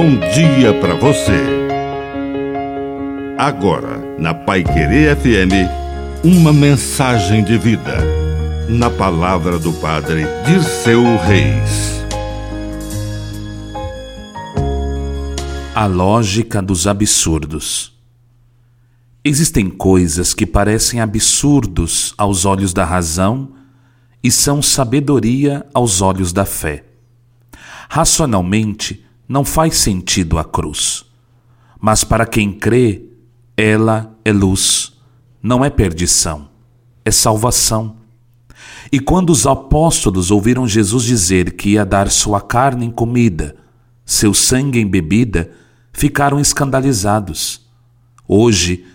bom dia para você. Agora, na Pai Querer FM, uma mensagem de vida. Na palavra do Padre de seu Reis. A lógica dos absurdos. Existem coisas que parecem absurdos aos olhos da razão e são sabedoria aos olhos da fé. Racionalmente, não faz sentido a cruz. Mas para quem crê, ela é luz, não é perdição, é salvação. E quando os apóstolos ouviram Jesus dizer que ia dar sua carne em comida, seu sangue em bebida, ficaram escandalizados. Hoje,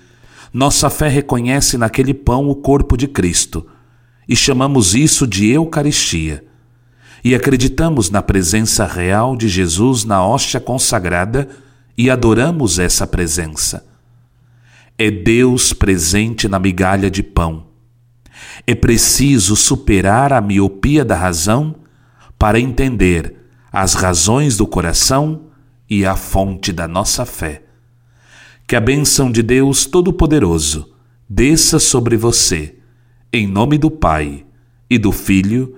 nossa fé reconhece naquele pão o corpo de Cristo e chamamos isso de Eucaristia. E acreditamos na presença real de Jesus na hóstia consagrada e adoramos essa presença. É Deus presente na migalha de pão. É preciso superar a miopia da razão para entender as razões do coração e a fonte da nossa fé. Que a bênção de Deus Todo-Poderoso desça sobre você, em nome do Pai, e do Filho,